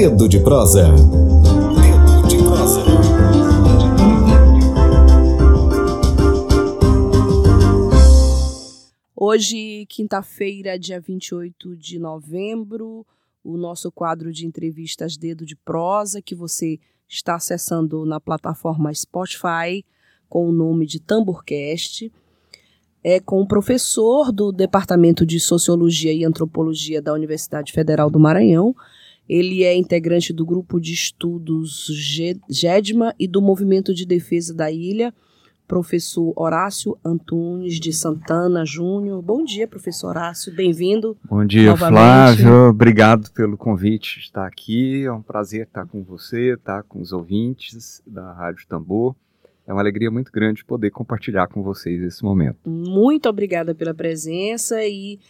Dedo de prosa. Dedo de prosa. Hoje, quinta-feira, dia 28 de novembro, o nosso quadro de entrevistas Dedo de Prosa, que você está acessando na plataforma Spotify com o nome de Tamborcast, é com o professor do Departamento de Sociologia e Antropologia da Universidade Federal do Maranhão. Ele é integrante do grupo de estudos GEDMA e do Movimento de Defesa da Ilha, professor Horácio Antunes de Santana Júnior. Bom dia, professor Horácio, bem-vindo. Bom dia, novamente. Flávio. Obrigado pelo convite de estar aqui. É um prazer estar com você, estar com os ouvintes da Rádio Tambor. É uma alegria muito grande poder compartilhar com vocês esse momento. Muito obrigada pela presença e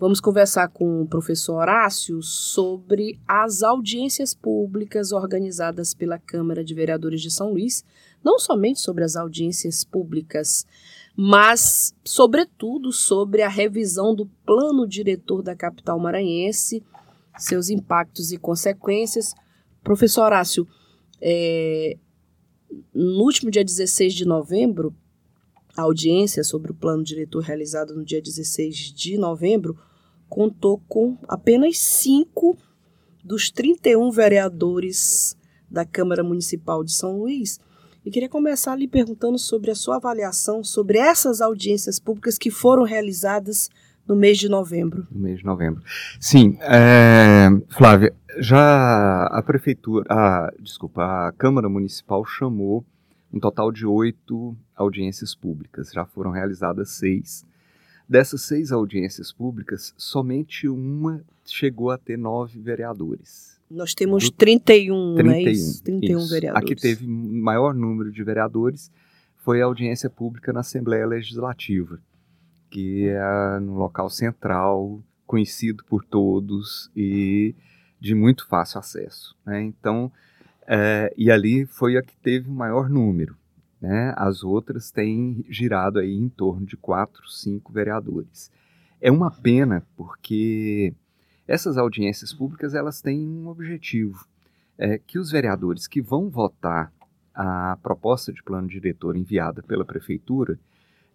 vamos conversar com o professor Horácio sobre as audiências públicas organizadas pela Câmara de Vereadores de São Luís, não somente sobre as audiências públicas, mas, sobretudo, sobre a revisão do plano diretor da capital maranhense, seus impactos e consequências. Professor Horácio, é, no último dia 16 de novembro, a audiência sobre o plano diretor realizado no dia 16 de novembro contou com apenas cinco dos 31 vereadores da Câmara Municipal de São Luís. E queria começar lhe perguntando sobre a sua avaliação sobre essas audiências públicas que foram realizadas no mês de novembro. No mês de novembro. Sim, é, Flávia, já a prefeitura, a, desculpa, a Câmara Municipal chamou um total de oito audiências públicas. Já foram realizadas seis. Dessas seis audiências públicas, somente uma chegou a ter nove vereadores. Nós temos Do, 31, 31, né? Isso, 31 isso. vereadores. A que teve maior número de vereadores foi a audiência pública na Assembleia Legislativa que é no local central, conhecido por todos e de muito fácil acesso. Né? Então, é, e ali foi a que teve o maior número. Né? As outras têm girado aí em torno de quatro, cinco vereadores. É uma pena porque essas audiências públicas elas têm um objetivo, é que os vereadores que vão votar a proposta de plano diretor enviada pela prefeitura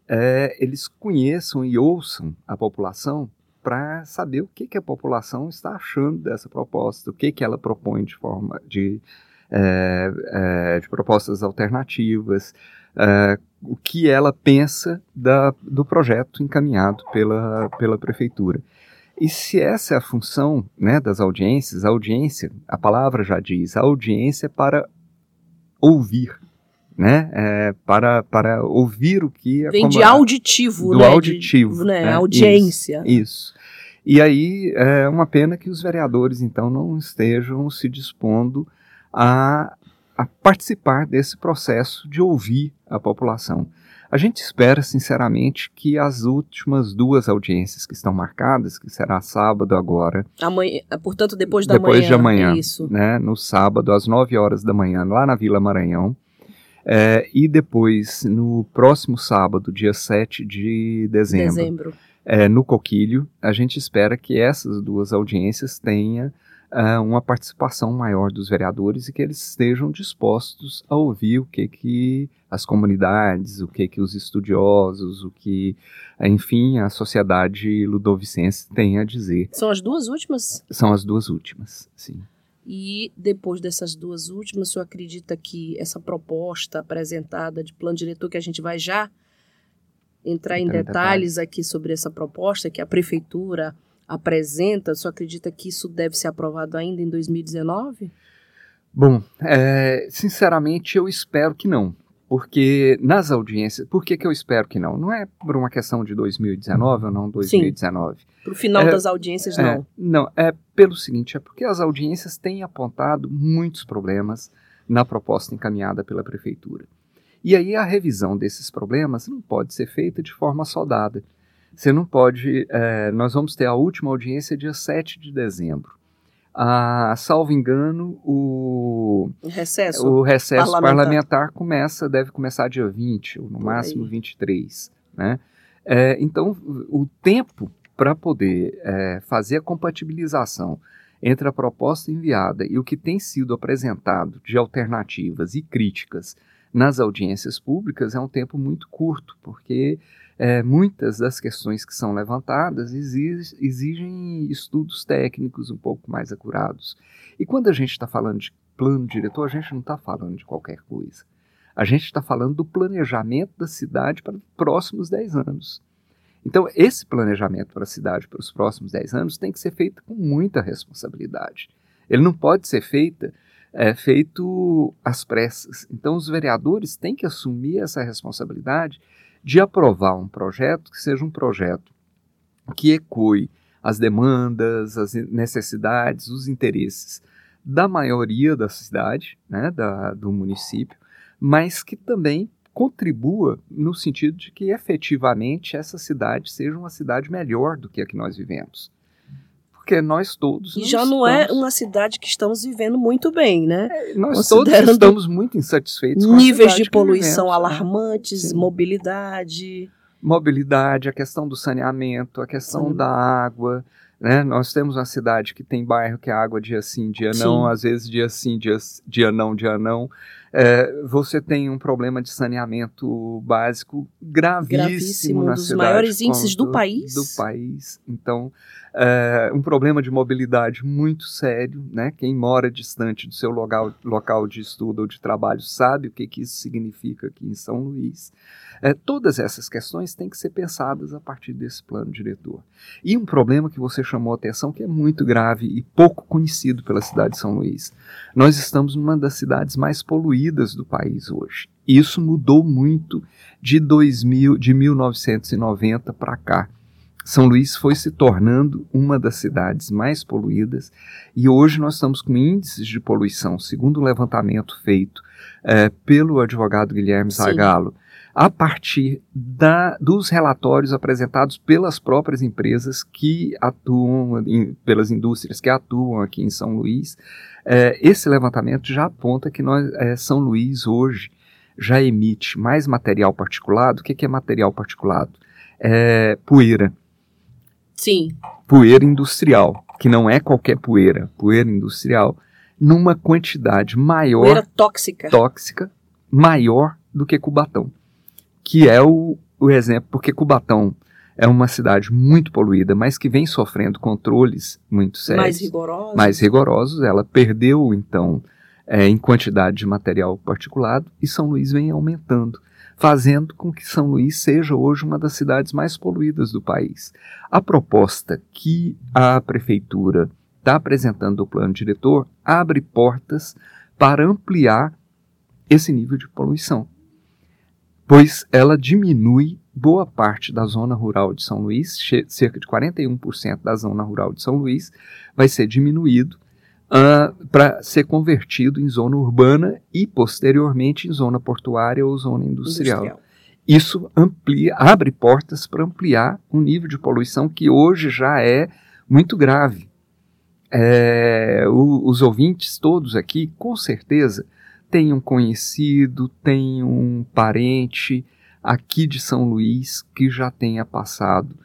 é, eles conheçam e ouçam a população para saber o que, que, a população está achando dessa proposta, o que, que ela propõe de forma de, de propostas alternativas, é, o que ela pensa da, do projeto encaminhado pela, pela prefeitura. E se essa é a função né, das audiências, a audiência, a palavra já diz, a audiência é para ouvir, né, é, para, para ouvir o que... Vem de auditivo, do né? auditivo. De, né, né? Audiência. Isso, isso. E aí é uma pena que os vereadores, então, não estejam se dispondo a, a participar desse processo de ouvir a população. A gente espera, sinceramente, que as últimas duas audiências que estão marcadas, que será sábado agora. Amanhã, portanto, depois da depois manhã. de amanhã. Isso. Né, no sábado, às 9 horas da manhã, lá na Vila Maranhão. É, e depois, no próximo sábado, dia 7 de dezembro, Dezembro. é, no Coquilho, a gente espera que essas duas audiências tenham uh, uma participação maior dos vereadores e que eles estejam dispostos a ouvir o que, que as comunidades, o que, que os estudiosos, o que, enfim, a sociedade ludovicense tem a dizer. São as duas últimas? São as duas últimas, sim. E depois dessas duas últimas, o senhor acredita que essa proposta apresentada de plano diretor, que a gente vai já entrar em detalhes aqui sobre essa proposta que a prefeitura apresenta, o senhor acredita que isso deve ser aprovado ainda em 2019? Bom, é, sinceramente eu espero que não. Porque nas audiências, por que, que eu espero que não? Não é por uma questão de 2019 ou não 2019. Para o final é, das audiências, não. É, não, é pelo seguinte, é porque as audiências têm apontado muitos problemas na proposta encaminhada pela prefeitura. E aí a revisão desses problemas não pode ser feita de forma soldada. Você não pode. É, nós vamos ter a última audiência dia 7 de dezembro a, salvo engano, o recesso, o recesso parlamentar. parlamentar. começa, deve começar dia 20, ou no Por máximo aí. 23. Né? É, então, o tempo para poder é, fazer a compatibilização entre a proposta enviada e o que tem sido apresentado de alternativas e críticas nas audiências públicas é um tempo muito curto, porque é, muitas das questões que são levantadas exigem, estudos técnicos um pouco mais acurados. E quando a gente está falando de plano diretor, a gente não está falando de qualquer coisa. A gente está falando do planejamento da cidade para os próximos 10 anos. Então, esse planejamento para a cidade para os próximos 10 anos tem que ser feito com muita responsabilidade. Ele não pode ser feita, é, feito às pressas. Então, os vereadores têm que assumir essa responsabilidade de aprovar um projeto que seja um projeto que ecoe as demandas, as necessidades, os interesses da maioria da cidade, né, da, do município, mas que também contribua no sentido de que efetivamente essa cidade seja uma cidade melhor do que a que nós vivemos. Porque nós todos. E já não é uma cidade que estamos vivendo muito bem, né? É, nós todos estamos muito insatisfeitos com Níveis de poluição vivemos, né? alarmantes, né? mobilidade. Mobilidade, a questão do saneamento, a questão Sim. da água. Né? Nós temos uma cidade que tem bairro que a água dia sim, dia não, sim. às vezes dia sim, dia, dia não, dia não. É, você tem um problema de saneamento básico gravíssimo, gravíssimo na um dos cidade. maiores índices do país. Do país. Então, é, um problema de mobilidade muito sério, né? Quem mora distante do seu local, local de estudo ou de trabalho sabe o que, que isso significa aqui em São Luís. É, todas essas questões têm que ser pensadas a partir desse plano diretor. E um problema que você chamou a atenção que é muito grave e pouco conhecido pela cidade de São Luís. Nós estamos numa das cidades mais poluídas do país hoje. Isso mudou muito de 2000, de 1990 para cá. São Luís foi se tornando uma das cidades mais poluídas e hoje nós estamos com índices de poluição, segundo o levantamento feito é, pelo advogado Guilherme Zagalo, a partir da, dos relatórios apresentados pelas próprias empresas que atuam, in, pelas indústrias que atuam aqui em São Luís. É, esse levantamento já aponta que nós, é, São Luís hoje já emite mais material particulado. O que, que é material particulado? É poeira Sim. Poeira industrial, que não é qualquer poeira, poeira industrial, numa quantidade maior. Poeira tóxica. Tóxica, maior do que Cubatão. Que é o, o exemplo, porque Cubatão é uma cidade muito poluída, mas que vem sofrendo controles muito sérios. Mais rigorosos. Mais rigorosos. Ela perdeu, então, é, em quantidade de material particulado e São Luís vem aumentando fazendo com que São Luís seja hoje uma das cidades mais poluídas do país. A proposta que a prefeitura está apresentando o plano diretor abre portas para ampliar esse nível de poluição, pois ela diminui boa parte da zona rural de São Luís, cerca de 41% da zona rural de São Luís vai ser diminuído uh, para ser convertido em zona urbana e posteriormente em zona portuária ou zona industrial. industrial. Isso amplia, abre portas para ampliar um nível de poluição que hoje já é muito grave. É, o, os ouvintes todos aqui, com certeza, têm um conhecido, têm um parente aqui de São Luís que já tenha passado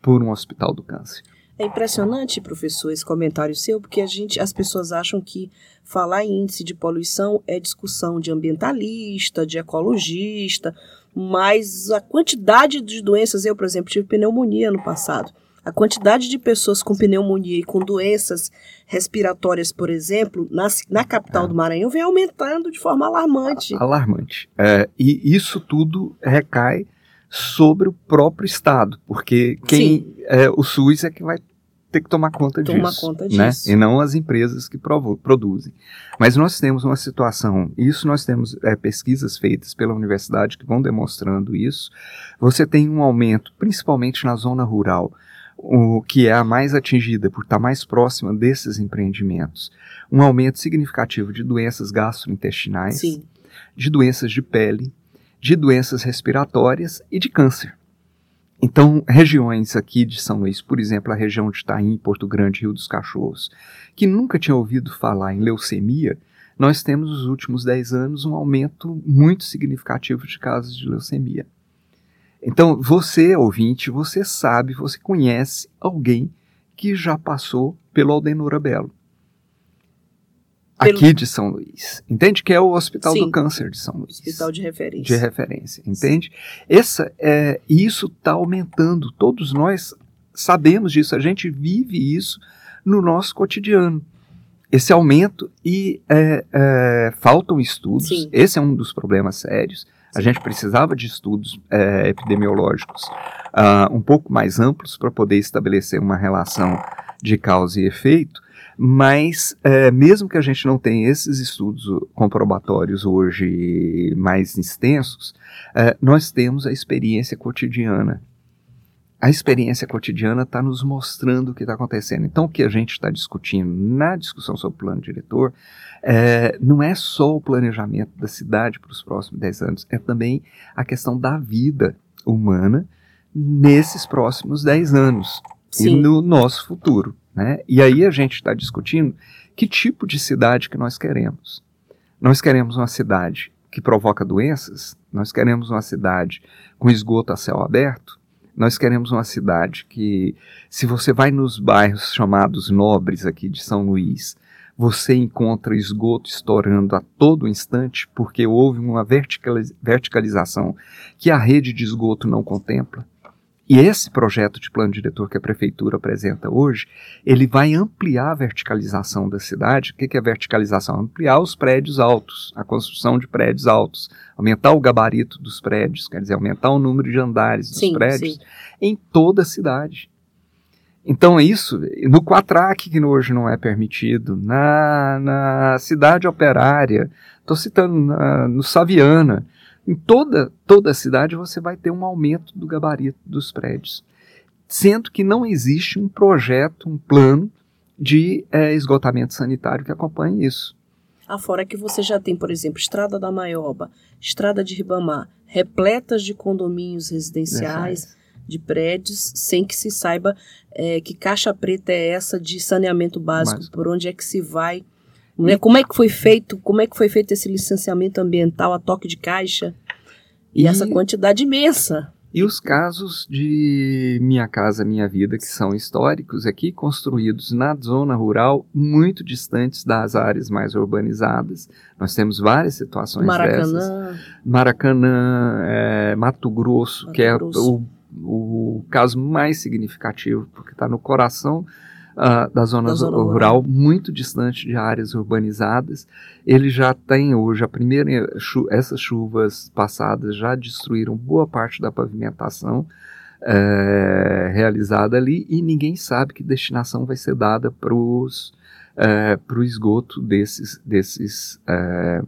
por um hospital do câncer. É impressionante, professor, esse comentário seu, porque a gente, as pessoas acham que falar em índice de poluição é discussão de ambientalista, de ecologista, mas a quantidade de doenças, eu, por exemplo, tive pneumonia no passado. A quantidade de pessoas com pneumonia e com doenças respiratórias, por exemplo, na, na capital é. do Maranhão, vem aumentando de forma alarmante. Alarmante. É, e isso tudo recai sobre o próprio Estado, porque quem é, o SUS é que vai ter que tomar conta Toma disso. conta né? disso. E não as empresas que produzem. Mas nós temos uma situação, isso nós temos é, pesquisas feitas pela universidade que vão demonstrando isso. Você tem um aumento, principalmente na zona rural, o que é a mais atingida por estar mais próxima desses empreendimentos. Um aumento significativo de doenças gastrointestinais, Sim. de doenças de pele, de doenças respiratórias e de câncer. Então, regiões aqui de São Luís, por exemplo, a região de Itaim, Porto Grande, Rio dos Cachorros, que nunca tinham ouvido falar em leucemia, nós temos nos últimos 10 anos um aumento muito significativo de casos de leucemia. Então, você, ouvinte, você sabe, você conhece alguém que já passou pelo Aldenora Pelo- Aqui de São Luís. Entende? Que é o Hospital Sim. do Câncer de São Luís. Hospital de referência. de referência, entende? Essa é isso está aumentando. Todos nós sabemos disso. A gente vive isso no nosso cotidiano. Esse aumento e é, é, faltam estudos. Sim. Esse é um dos problemas sérios. A gente precisava de estudos é, epidemiológicos ah, um pouco mais amplos para poder estabelecer uma relação de causa e efeito. Mas, é, mesmo que a gente não tenha esses estudos comprobatórios hoje mais extensos, é, nós temos a experiência cotidiana. A experiência cotidiana está nos mostrando o que está acontecendo. Então, o que a gente está discutindo na discussão sobre o plano diretor é, não é só o planejamento da cidade para os próximos 10 anos, é também a questão da vida humana nesses próximos 10 anos e Sim. no nosso futuro. Né? E aí a gente está discutindo que tipo de cidade que nós queremos. Nós queremos uma cidade que provoca doenças, nós queremos uma cidade com esgoto a céu aberto, nós queremos uma cidade que, se você vai nos bairros chamados nobres aqui de São Luís, você encontra esgoto estourando a todo instante porque houve uma verticali- verticalização que a rede de esgoto não contempla. E esse projeto de plano diretor que a prefeitura apresenta hoje, ele vai ampliar a verticalização da cidade. O que é verticalização? Ampliar os prédios altos, a construção de prédios altos, aumentar o gabarito dos prédios, quer dizer, aumentar o número de andares dos Sim, prédios sim. em toda a cidade. Então é isso, no Quatraque, que hoje não é permitido, na, na cidade operária, estou citando na- no Saviana, em toda, toda a cidade você vai ter um aumento do gabarito dos prédios. Sendo que não existe um projeto, um plano de eh, esgotamento sanitário que acompanhe isso. Afora que você já tem, por exemplo, Estrada da Maioba, Estrada de Ribamar, repletas de condomínios residenciais, de prédios, sem que se saiba é, que caixa preta é essa de saneamento básico, Mas- por onde é que se vai. né? Como é que foi feito? Como é que foi feito esse licenciamento ambiental a toque de caixa? E, E- essa quantidade imensa. E os casos de Minha Casa Minha Vida, que são históricos aqui, construídos na zona rural, muito distantes das áreas mais urbanizadas. Nós temos várias situações dessas. Maracanã, Maracanã, é, Mato Grosso, Mato que é Grosso. o, o caso mais significativo, porque está no coração ah, da zona, Da zona rural, muito distante de áreas urbanizadas. Ele já tem hoje, a primeira chu- essas chuvas passadas já destruíram boa parte da pavimentação eh, realizada ali e ninguém sabe que destinação vai ser dada para o esgoto desses, desses eh,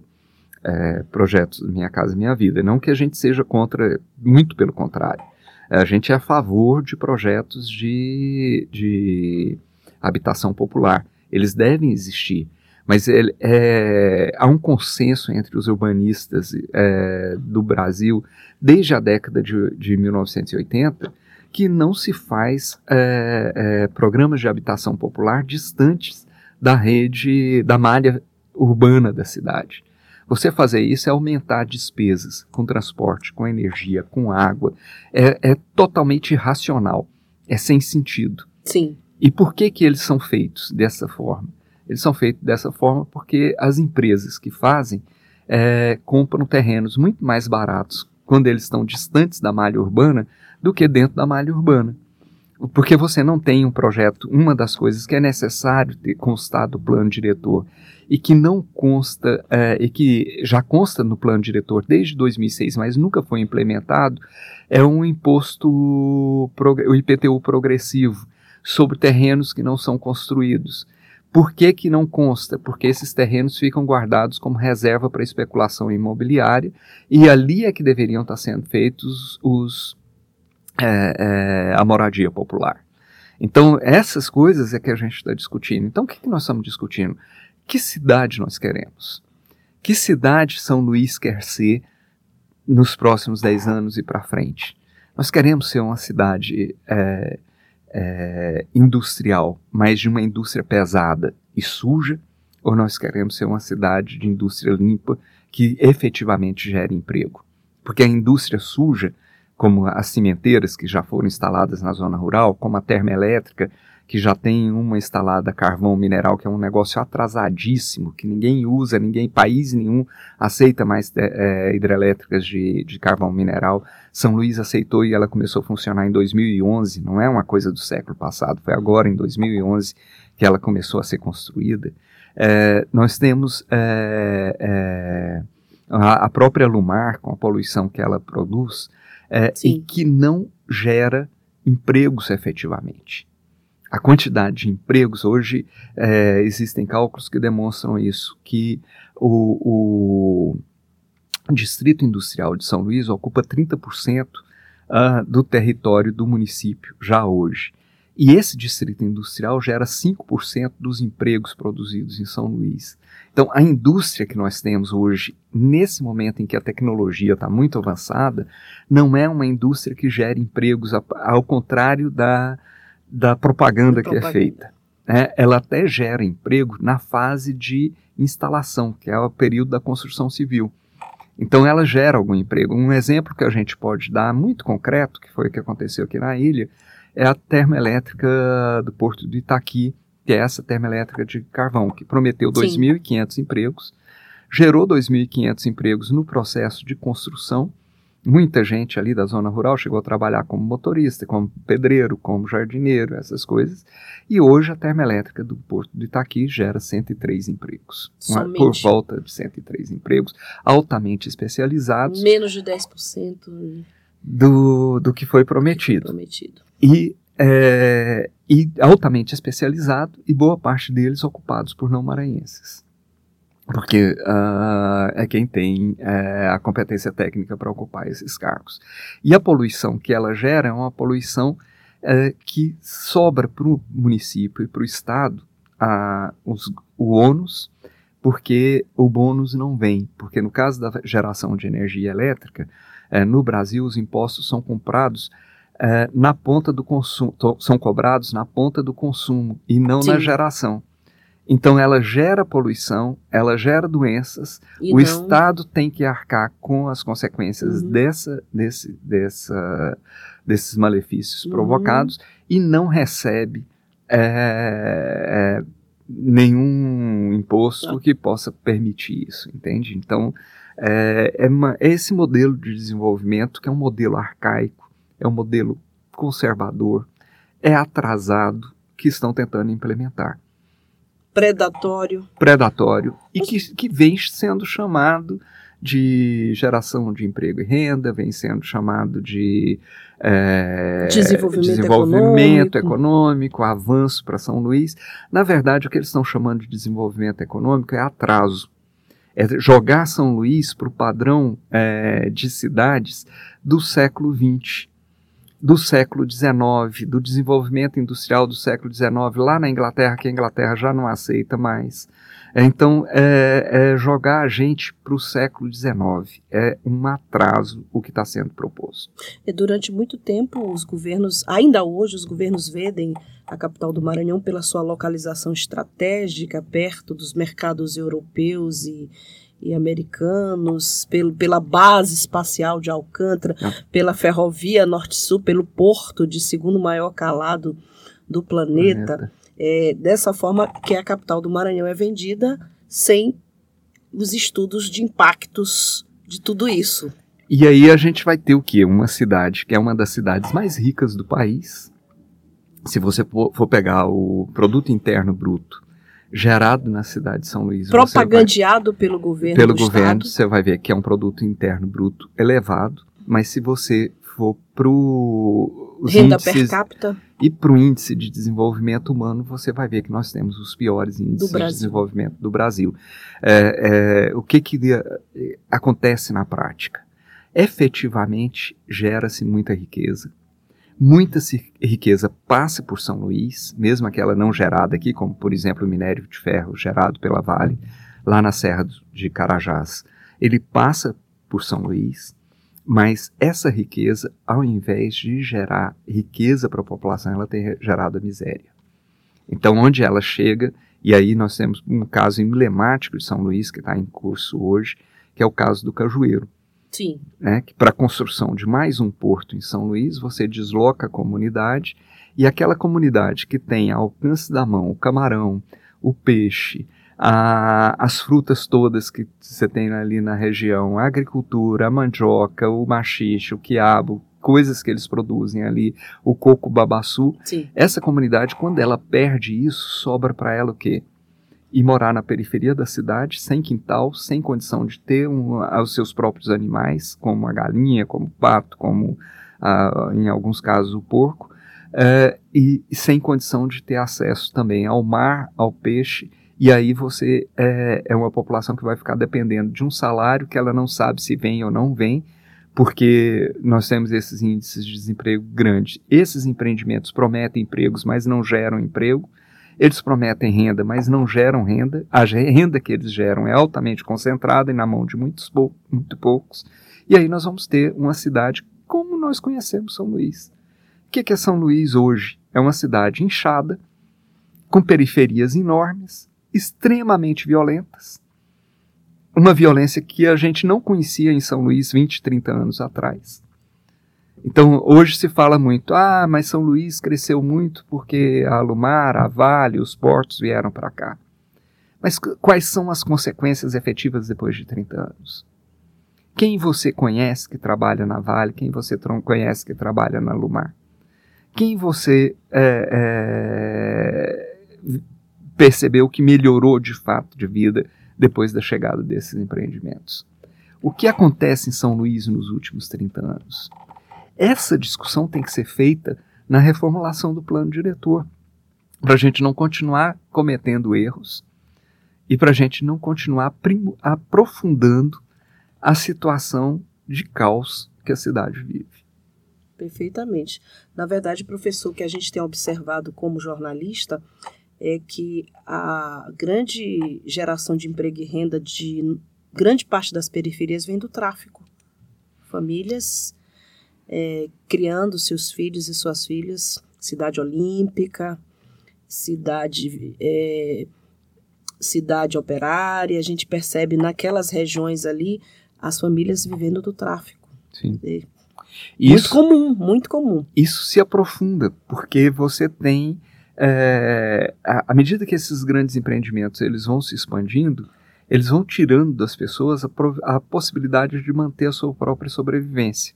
eh, projetos Minha Casa Minha Vida. Não que a gente seja contra, muito pelo contrário. A gente é a favor de projetos de, de habitação popular. Eles devem existir. Mas ele- é, há um consenso entre os urbanistas é, do Brasil, desde a década de, de 1980, que não se faz é, é, programas de habitação popular distantes da rede, da malha urbana da cidade. Você fazer isso é aumentar despesas com transporte, com energia, com água. É, é totalmente irracional. É sem sentido. sim. E por que, que eles são feitos dessa forma? Eles são feitos dessa forma porque as empresas que fazem é, compram terrenos muito mais baratos quando eles estão distantes da malha urbana do que dentro da malha urbana. Porque você não tem um projeto, uma das coisas que é necessário ter constado do plano diretor e que não consta, é, e que já consta no plano diretor desde 2006, mas nunca foi implementado, é um imposto, o IPTU progressivo sobre terrenos que não são construídos. Por que, que não consta? Porque esses terrenos ficam guardados como reserva para especulação imobiliária e ali é que deveriam estar sendo feitos os, é, é, a moradia popular. Então, essas coisas é que a gente está discutindo. Então, o que, que nós estamos discutindo? Que cidade nós queremos? Que cidade São Luís quer ser nos próximos 10 anos e para frente? Nós queremos ser uma cidade é, é, industrial, mas de uma indústria pesada e suja, ou nós queremos ser uma cidade de indústria limpa que efetivamente gere emprego? Porque a indústria suja, como as cimenteiras que já foram instaladas na zona rural, como a termoelétrica que já tem uma instalada carvão mineral, que é um negócio atrasadíssimo, que ninguém usa, ninguém, país nenhum aceita mais é, hidrelétricas de, de carvão mineral. São Luís aceitou e ela começou a funcionar em 2011, não é uma coisa do século passado, foi agora em 2011 que ela começou a ser construída. É, nós temos é, é, a, a, própria Lumar, com a poluição que ela produz, é, e que não gera empregos efetivamente a quantidade de empregos, hoje é, existem cálculos que demonstram isso, que o, o Distrito Industrial de São Luís ocupa 30% uh, ah, do território do município já hoje. E esse distrito industrial gera 5% dos empregos produzidos em São Luís. Então, a indústria que nós temos hoje, nesse momento em que a tecnologia está muito avançada, não é uma indústria que gera empregos, ao contrário da, da propaganda, propaganda. que é feita. É, ela até gera emprego na fase de instalação, que é o período da construção civil. Então ela gera algum emprego. Um exemplo que a gente pode dar muito concreto, que foi o que aconteceu aqui na ilha, é a termoelétrica do Porto de Itaqui, que é essa termoelétrica de carvão, que prometeu 2.500 empregos, gerou 2.500 empregos no processo de construção Muita gente ali da zona rural chegou a trabalhar como motorista, como pedreiro, como jardineiro, essas coisas. E hoje a termoelétrica do Porto de Itaqui gera 103 empregos. Somente. Por volta de 103 empregos, altamente especializados. Menos de 10% do, do que foi prometido. prometido. E, é, e altamente especializado, e boa parte deles ocupados por não maranhenses porque uh, é quem tem uh, a competência técnica para ocupar esses cargos. E a poluição que ela gera é uma poluição uh, que sobra para o município e para o estado os, o ônus, porque o bônus não vem. Porque no caso da geração de energia elétrica, eh, no Brasil os impostos são comprados na ponta do consumo, são cobrados na ponta do consumo e não Sim. na geração. Então ela gera poluição, ela gera doenças, e o não... Estado tem que arcar com as consequências uhum. dessa, desse, dessa, desses malefícios uhum. provocados e não recebe é, é, nenhum imposto que possa permitir isso, entende? Então é, é, uma, é esse modelo de desenvolvimento que é um modelo arcaico, é um modelo conservador, é atrasado que estão tentando implementar predatório. Predatório. E que, que vem sendo chamado de geração de emprego e renda, vem sendo chamado de é, desenvolvimento, desenvolvimento econômico. econômico, avanço para São Luís. Na verdade, o que eles estão chamando de desenvolvimento econômico é atraso. É jogar São Luís para o padrão é, de cidades do século XX do século XIX, do desenvolvimento industrial do século XIX, lá na Inglaterra, que a Inglaterra já não aceita mais. Então, é, é jogar a gente para o século XIX. É um atraso o que está sendo proposto. E durante muito tempo, os governos, ainda hoje, os governos vedem a capital do Maranhão pela sua localização estratégica, perto dos mercados europeus e, e americanos, pelo, pela base espacial de Alcântara, ah. pela ferrovia Norte-Sul, pelo porto de segundo maior calado do planeta. planeta. É, dessa forma que a capital do Maranhão é vendida sem os estudos de impactos de tudo isso. E aí a gente vai ter o quê? Uma cidade que é uma das cidades mais ricas do país. Se você for pegar o produto interno bruto gerado na cidade de São Luís. Propagandeado vai, pelo governo. Pelo governo, você vai ver que é um produto interno bruto elevado, mas se você for para renda per capita e para o índice de desenvolvimento humano, você vai ver que nós temos os piores índices de desenvolvimento do Brasil. É, é, o que, que acontece na prática? Efetivamente gera-se muita riqueza, Muita riqueza passa por São Luís, mesmo aquela não gerada aqui, como por exemplo o minério de ferro gerado pela Vale, lá na Serra de Carajás. Ele passa por São Luís, mas essa riqueza, ao invés de gerar riqueza para a população, ela tem gerado miséria. Então, onde ela chega, e aí nós temos um caso emblemático de São Luís que está em curso hoje, que é o caso do Cajueiro. Sim. Né, que para a construção de mais um porto em São Luís, você desloca a comunidade E aquela comunidade que tem ao alcance da mão o camarão, o peixe, a, as frutas todas que você tem ali na região, a agricultura, a mandioca, o machixe, o quiabo, coisas que eles produzem ali, o coco babaçu. Sim. Essa comunidade, quando ela perde isso, sobra para ela o quê? Ir morar na periferia da cidade, sem quintal, sem condição de ter um, os seus próprios animais, como a galinha, como o pato, como ah, em alguns casos o porco, eh, e, e sem condição de ter acesso também ao mar, ao peixe e aí você é, é, uma população que vai ficar dependendo de um salário que ela não sabe se vem ou não vem, porque nós temos esses índices de desemprego grandes. Esses empreendimentos prometem empregos, mas não geram emprego. Eles prometem renda, mas não geram renda. A renda que eles geram é altamente concentrada e na mão de muitos pou muito poucos. E aí nós vamos ter uma cidade como nós conhecemos São Luís. O que é São Luís hoje? É uma cidade inchada, com periferias enormes, extremamente violentas. Uma violência que a gente não conhecia em São Luís 20, 30 anos atrás. Então, hoje se fala muito, ah, mas São Luís cresceu muito porque a Lumar, a Vale, os portos vieram para cá. Mas quais são as consequências efetivas depois de 30 anos? Quem você conhece que trabalha na Vale? Quem você conhece que trabalha na Lumar? Quem você é, é, percebeu que melhorou de fato de vida depois da chegada desses empreendimentos. O que acontece em São Luís nos últimos 30 anos? Essa discussão tem que ser feita na reformulação do plano diretor, para a gente não continuar cometendo erros e para a gente não continuar aprofundando a situação de caos que a cidade vive. Perfeitamente. Na verdade, professor, o que a gente tem observado como jornalista é que a grande geração de emprego e renda de grande parte das periferias vem do tráfico. Famílias é, criando seus filhos e suas filhas, cidade olímpica, cidade é, cidade operária, a gente percebe naquelas regiões ali as famílias vivendo do tráfico. Sim. É, isso, muito comum, muito comum. Isso se aprofunda, porque você tem é, à medida que esses grandes empreendimentos eles vão se expandindo, eles vão tirando das pessoas a, a possibilidade de manter a sua própria sobrevivência.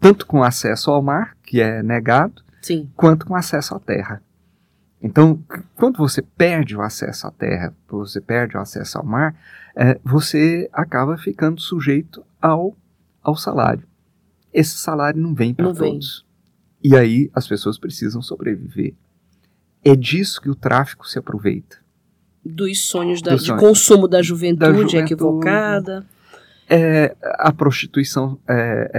Tanto com acesso ao mar, que é negado, Sim. quanto com acesso à terra. Então, quando você perde o acesso à terra, você perde o acesso ao mar, é, você acaba ficando sujeito ao, ao salário. Esse salário não vem para todos. Vem. E aí as pessoas precisam sobreviver. É disso que o tráfico se aproveita. Dos sonhos da, de consumo da juventude, da juventude equivocada. É, a prostituição é,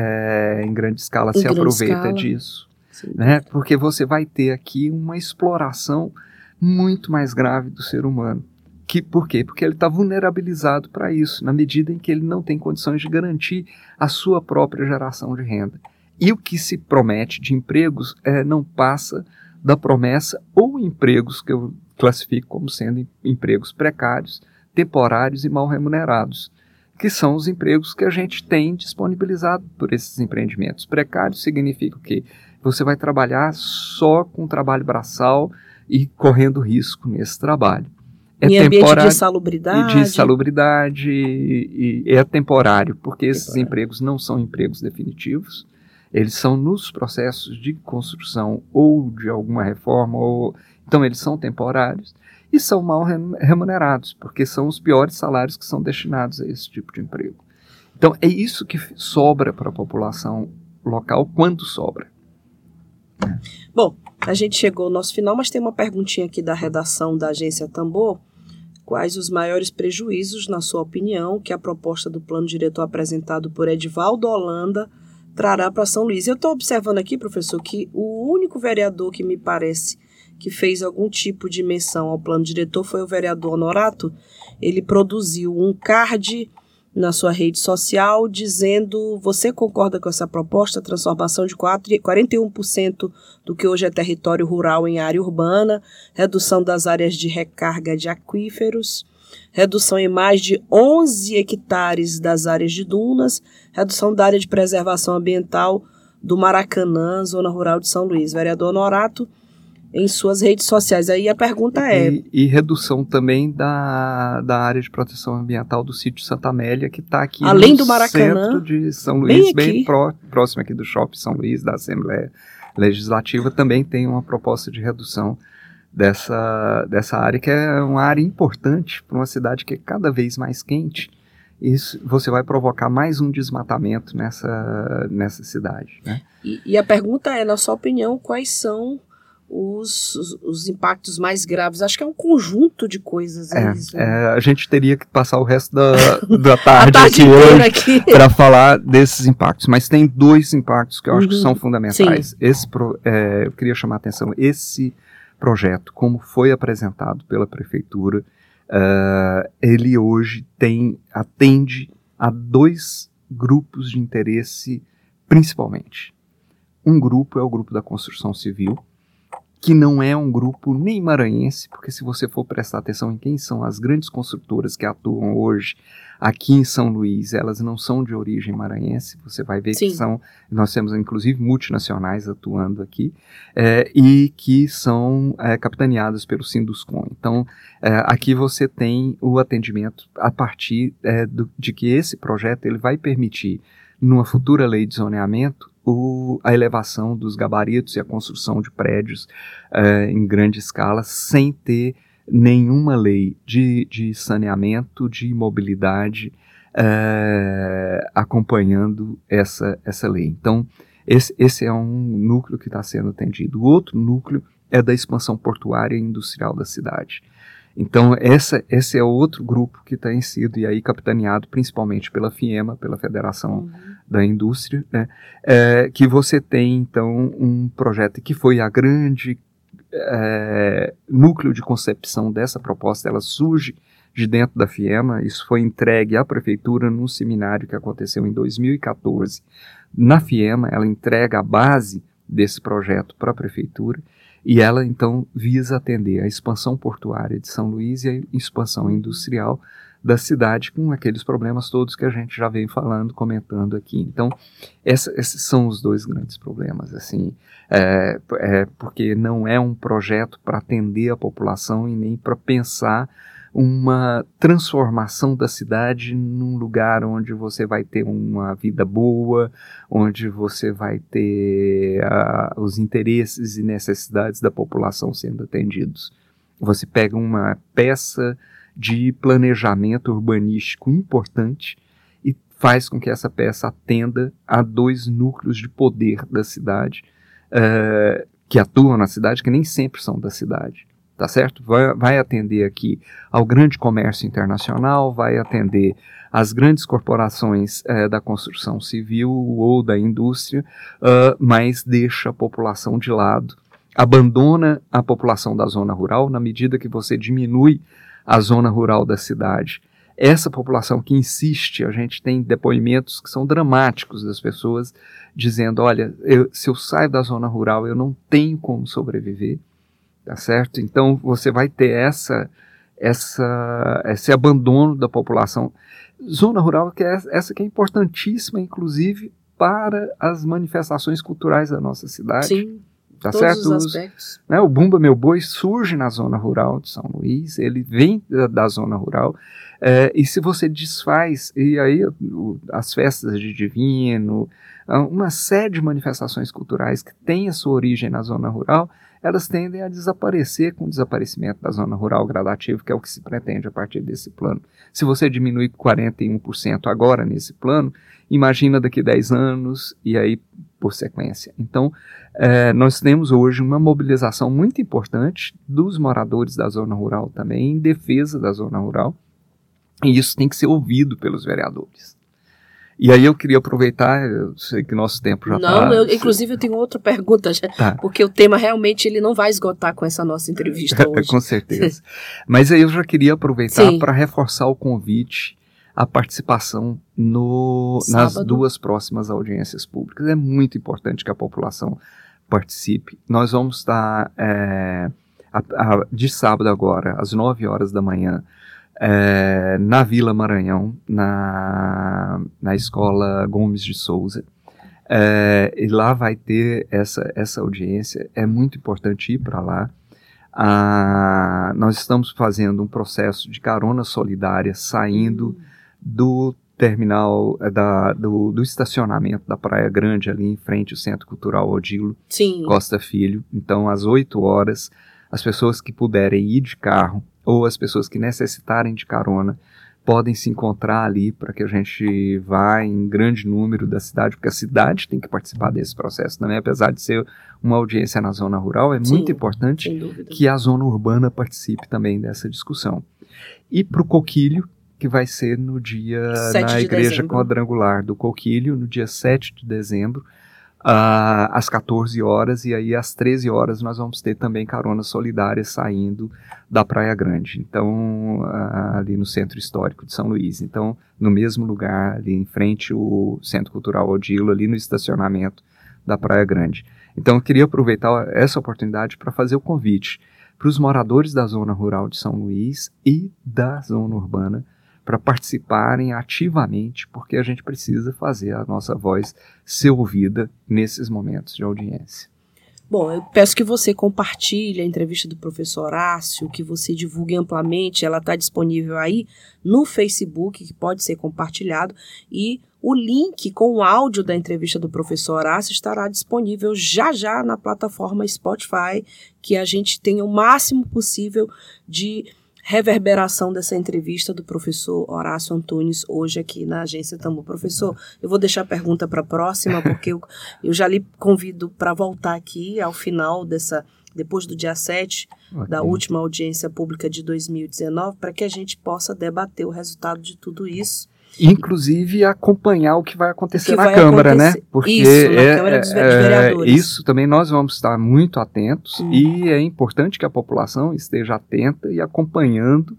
é, em grande escala em se grande aproveita escala. disso. Né? Porque você vai ter aqui uma exploração muito mais grave do ser humano. Que, por quê? Porque ele está vulnerabilizado para isso, na medida em que ele não tem condições de garantir a sua própria geração de renda. E o que se promete de empregos é, não passa da promessa ou empregos que eu classifico como sendo empregos precários, temporários e mal remunerados, que são os empregos que a gente tem disponibilizado por esses empreendimentos. Precários significa o quê? Você vai trabalhar só com trabalho braçal e correndo risco nesse trabalho. É em ambiente de salubridade. De salubridade e, e é temporário, porque esses temporário. empregos não são empregos definitivos eles são nos processos de construção ou de alguma reforma, ou então eles são temporários e são mal remunerados, porque são os piores salários que são destinados a esse tipo de emprego. Então é isso que sobra para a população local quando sobra. Bom, a gente chegou ao nosso final, mas tem uma perguntinha aqui da redação da agência Tambor. Quais os maiores prejuízos, na sua opinião, que a proposta do plano diretor apresentado por Edvaldo Holanda trará para São Luís. Eu estou observando aqui, professor, que o único vereador que me parece que fez algum tipo de menção ao plano diretor foi o vereador Honorato. Ele produziu um card na sua rede social dizendo: você concorda com essa proposta, transformação de 4, 41% do que hoje é território rural em área urbana, redução das áreas de recarga de aquíferos redução em mais de 11 hectares das áreas de dunas, redução da área de preservação ambiental do Maracanã, zona rural de São Luís. Vereador Norato, em suas redes sociais. Aí a pergunta é. E, e redução também da, da área de proteção ambiental do sítio Santa Amélia, que está aqui Além no do Maracanã, centro de São Luís, bem bem, pró- próximo aqui do Shopping São Luís, da Assembleia Legislativa, também tem uma proposta de redução dessa, dessa área, que é uma área importante para uma cidade que é cada vez mais quente. Isso você vai provocar mais um desmatamento nessa, nessa cidade. Né? E, e a pergunta é, na sua opinião, quais são os, os, os impactos mais graves? Acho que é um conjunto de coisas. É, isso. é, a gente teria que passar o resto da, da tarde, tarde aqui para falar desses impactos, mas tem dois impactos que eu acho que Uhum. são fundamentais. Esse pro- é, eu queria chamar a atenção, esse projeto, como foi apresentado pela prefeitura, eh, ele hoje tem atende a dois grupos de interesse principalmente. Um grupo é o grupo da construção civil, que não é um grupo nem maranhense, porque se você for prestar atenção em quem são as grandes construtoras que atuam hoje aqui em São Luís, elas não são de origem maranhense, você vai ver Sim. que são, nós temos inclusive multinacionais atuando aqui, é, e que são é, capitaneadas pelo Sinduscom. Então, é, aqui você tem o atendimento a partir é, do- de que esse projeto ele vai permitir, numa futura lei de zoneamento, o- a elevação dos gabaritos e a construção de prédios é, em grande escala, sem ter nenhuma lei de, de saneamento, de mobilidade é, acompanhando essa, essa lei. Então, esse, esse é um núcleo que está sendo atendido. O outro núcleo é da expansão portuária e industrial da cidade. Então, essa, esse é outro grupo que tem sido e aí capitaneado principalmente pela FIEMA, pela Federação Uhum. Da Indústria, né? É, que você tem, então, um projeto que foi a grande é, núcleo de concepção dessa proposta, ela surge de dentro da FIEMA, isso foi entregue à prefeitura num seminário que aconteceu em 2014. Na FIEMA, ela entrega a base desse projeto para a prefeitura e ela então visa atender a expansão portuária de São Luís e a expansão industrial da cidade com aqueles problemas todos que a gente já vem falando, comentando aqui. Então, essa- esses são os dois grandes problemas, assim, é, é, porque não é um projeto para atender a população e nem para pensar uma transformação da cidade num lugar onde você vai ter uma vida boa, onde você vai ter ah, os interesses e necessidades da população sendo atendidos. Você pega uma peça de planejamento urbanístico importante e faz com que essa peça atenda a dois núcleos de poder da cidade eh, que atuam na cidade, que nem sempre são da cidade tá certo? Vai, vai atender aqui ao grande comércio internacional, vai atender às grandes corporações eh, da construção civil ou da indústria, ah, mas deixa a população de lado, abandona a população da zona rural na medida que você diminui a zona rural da cidade. Essa população que insiste, a gente tem depoimentos que são dramáticos das pessoas dizendo: olha, eu- se eu saio da zona rural, eu não tenho como sobreviver tá certo? Então você vai ter essa, essa, esse abandono da população. Zona rural que é essa que é importantíssima, inclusive para as manifestações culturais da nossa cidade, Sim, tá todos certo? os aspectos. né, o Bumba Meu Boi surge na zona rural de São Luís, ele vem da, da zona rural, é, e se você desfaz, e aí o- as festas de Divino, uma série de manifestações culturais que têm a sua origem na zona rural, elas tendem a desaparecer com o desaparecimento da zona rural gradativo, que é o que se pretende a partir desse plano. Se você diminui 41% agora nesse plano, imagina daqui 10 anos e aí por sequência. Então, é, nós temos hoje uma mobilização muito importante dos moradores da zona rural também, em defesa da zona rural, e isso tem que ser ouvido pelos vereadores. E aí eu queria aproveitar, eu sei que nosso tempo já Não, está. eu, inclusive eu tenho outra pergunta, já, Tá. porque o tema realmente ele não vai esgotar com essa nossa entrevista hoje. Com certeza. Mas aí eu já queria aproveitar para reforçar o convite à participação no, nas duas próximas audiências públicas. É muito importante que a população participe. Nós vamos estar é, a- a- de sábado agora, às 9 horas da manhã, é, na Vila Maranhão, na, na escola Gomes de Souza. É, e lá vai ter essa, essa audiência. É muito importante ir para lá. Ah, nós estamos fazendo um processo de carona solidária saindo do terminal é, da, do, do, estacionamento da Praia Grande, ali em frente ao Centro Cultural Odilo Sim. Costa Filho. Então, às 8 horas, as pessoas que puderem ir de carro ou as pessoas que necessitarem de carona podem se encontrar ali para que a gente vá em grande número da cidade, porque a cidade tem que participar desse processo também, apesar de ser uma audiência na zona rural, é Sim, muito importante que a zona urbana participe também dessa discussão. E para o Coquilho, que vai ser no dia na de Igreja dezembro. Quadrangular do Coquilho, no dia 7 de dezembro, ah, às 14 horas, e aí às 13 horas nós vamos ter também carona solidária saindo da Praia Grande, então ah, ali no Centro Histórico de São Luís. Então, no mesmo lugar, ali em frente ao Centro Cultural Odilo, ali no estacionamento da Praia Grande. Então, eu queria aproveitar essa oportunidade para fazer o convite para os moradores da zona rural de São Luís e da zona urbana para participarem ativamente, porque a gente precisa fazer a nossa voz ser ouvida nesses momentos de audiência. Bom, eu peço que você compartilhe a entrevista do professor Horácio, que você divulgue amplamente. Ela está disponível aí no Facebook, que pode ser compartilhado, e o link com o áudio da entrevista do professor Horácio estará disponível já já na plataforma Spotify, que a gente tenha o máximo possível de reverberação dessa entrevista do professor Horácio Antunes hoje aqui na agência Tambor. Professor, eu vou deixar a pergunta para a próxima, porque eu, eu já lhe convido para voltar aqui ao final dessa, depois do dia 7, Okay. da última audiência pública de 2019, para que a gente possa debater o resultado de tudo isso. Inclusive acompanhar o que vai acontecer que na vai Câmara, acontecer. né? Porque Isso, na é, Câmara dos é, Vereadores. isso também nós vamos estar muito atentos Hum. e é importante que a população esteja atenta e acompanhando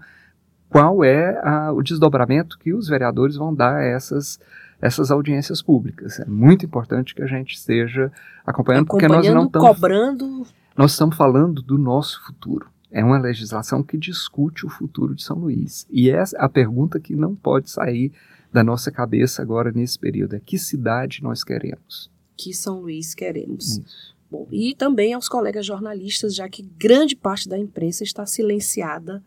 qual é a- o desdobramento que os vereadores vão dar a essas essas audiências públicas. É muito importante que a gente esteja acompanhando, porque nós não Acompanhando, estamos cobrando. nós estamos falando do nosso futuro. É uma legislação que discute o futuro de São Luís. E essa é a pergunta que não pode sair da nossa cabeça agora nesse período. É que cidade nós queremos? que São Luís queremos. Isso. Bom, e também aos colegas jornalistas, já que grande parte da imprensa está silenciada.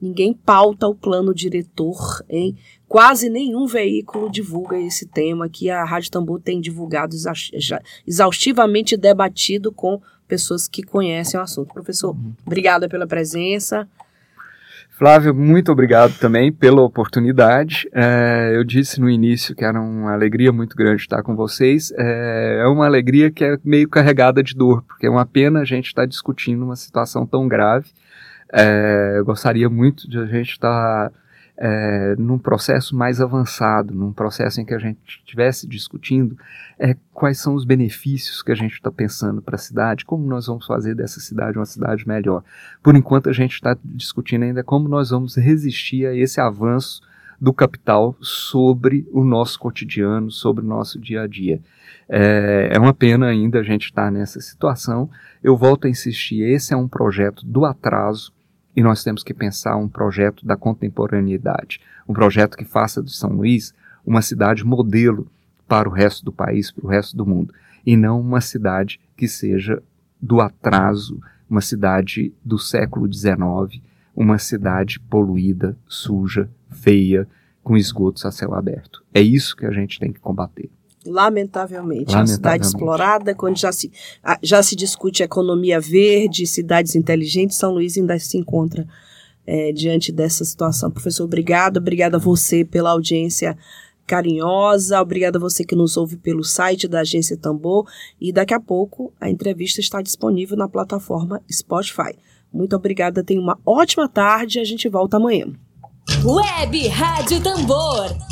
Ninguém pauta o plano diretor, hein? Quase nenhum veículo divulga esse tema que a Rádio Tambor tem divulgado exaustivamente debatido com pessoas que conhecem o assunto. Professor, obrigada pela presença. Flávio, muito obrigado também pela oportunidade. É, eu disse no início que era uma alegria muito grande estar com vocês. É, é uma alegria que é meio carregada de dor, porque é uma pena a gente estar discutindo uma situação tão grave. É, eu gostaria muito de a gente estar é, num processo mais avançado, num processo em que a gente estivesse discutindo é, quais são os benefícios que a gente está pensando para a cidade, como nós vamos fazer dessa cidade uma cidade melhor. Por enquanto, a gente está discutindo ainda como nós vamos resistir a esse avanço do capital sobre o nosso cotidiano, sobre o nosso dia a dia. É, é uma pena ainda a gente estar nessa situação. Eu volto a insistir: esse é um projeto do atraso e nós temos que pensar um projeto da contemporaneidade, um projeto que faça de São Luís uma cidade modelo para o resto do país, para o resto do mundo, e não uma cidade que seja do atraso, uma cidade do século XIX, uma cidade poluída, suja, feia, com esgotos a céu aberto. É isso que a gente tem que combater. Lamentavelmente, é uma cidade Lamentavelmente. explorada, quando já se, já se discute economia verde, cidades inteligentes, São Luís ainda se encontra eh, diante dessa situação. Professor, obrigado, obrigada a você pela audiência carinhosa, obrigada a você que nos ouve pelo site da Agência Tambor e daqui a pouco a entrevista está disponível na plataforma Spotify. Muito obrigada, tenha uma ótima tarde e a gente volta amanhã. Web Rádio Tambor.